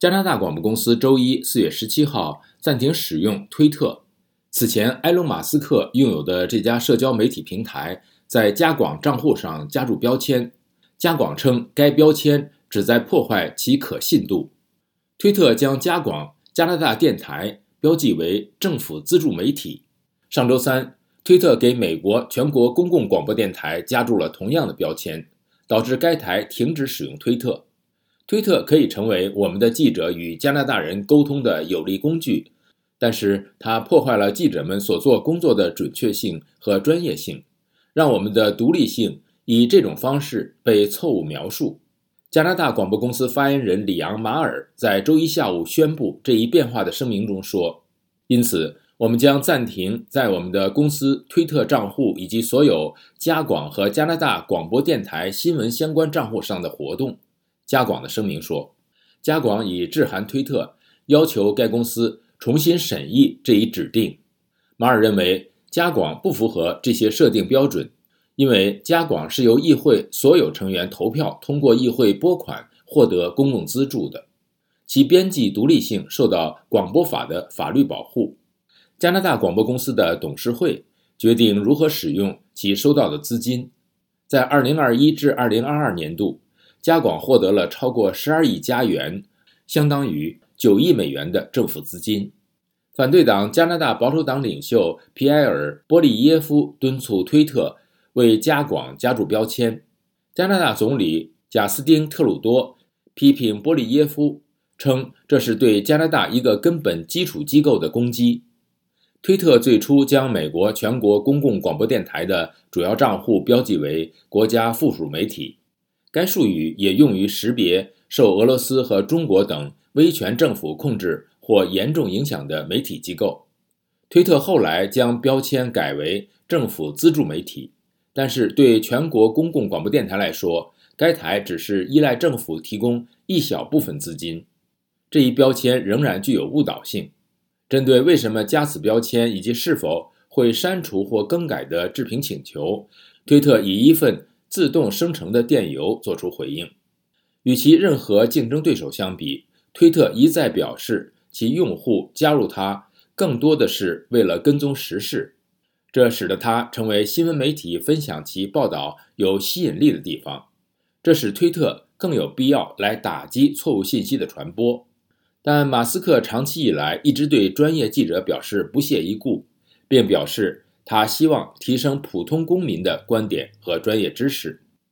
加拿大广播公司周一四月十七号暂停使用推特。此前，埃隆·马斯克拥有的这家社交媒体平台在加广账户上加注标签，加广称该标签旨在破坏其可信度。推特将加广加拿大电台标记为政府资助媒体。上周三，推特给美国全国公共广播电台加注了同样的标签，导致该台停止使用推特。推特可以成为我们的记者与加拿大人沟通的有力工具，但是它破坏了记者们所做工作的准确性和专业性，让我们的独立性以这种方式被错误描述。加拿大广播公司发言人里昂·马尔在周一下午宣布这一变化的声明中说：“因此，我们将暂停在我们的公司推特账户以及所有加广和加拿大广播电台新闻相关账户上的活动。”加广的声明说，加广已致函推特，要求该公司重新审议这一指定。马尔认为，加广不符合这些设定标准，因为加广是由议会所有成员投票通过议会拨款获得公共资助的，其编辑独立性受到广播法的法律保护。加拿大广播公司的董事会决定如何使用其收到的资金，在2021至2022年度。加广获得了超过十二亿加元，相当于九亿美元的政府资金。反对党加拿大保守党领袖皮埃尔·波利耶夫敦促推特为加广加注标签。加拿大总理贾斯汀·特鲁多批评波利耶夫，称这是对加拿大一个根本基础机构的攻击。推特最初将美国全国公共广播电台的主要账户标记为国家附属媒体。该术语也用于识别受俄罗斯和中国等威权政府控制或严重影响的媒体机构。推特后来将标签改为政府资助媒体，但是对全国公共广播电台来说，该台只是依赖政府提供一小部分资金。这一标签仍然具有误导性。针对为什么加此标签以及是否会删除或更改的置评请求，推特以一份。自动生成的电邮作出回应。与其任何竞争对手相比，推特一再表示其用户加入它更多的是为了跟踪时事，这使得它成为新闻媒体分享其报道有吸引力的地方。这使推特更有必要来打击错误信息的传播。但马斯克长期以来一直对专业记者表示不屑一顾，并表示。他希望提升普通公民的观点和专业知识。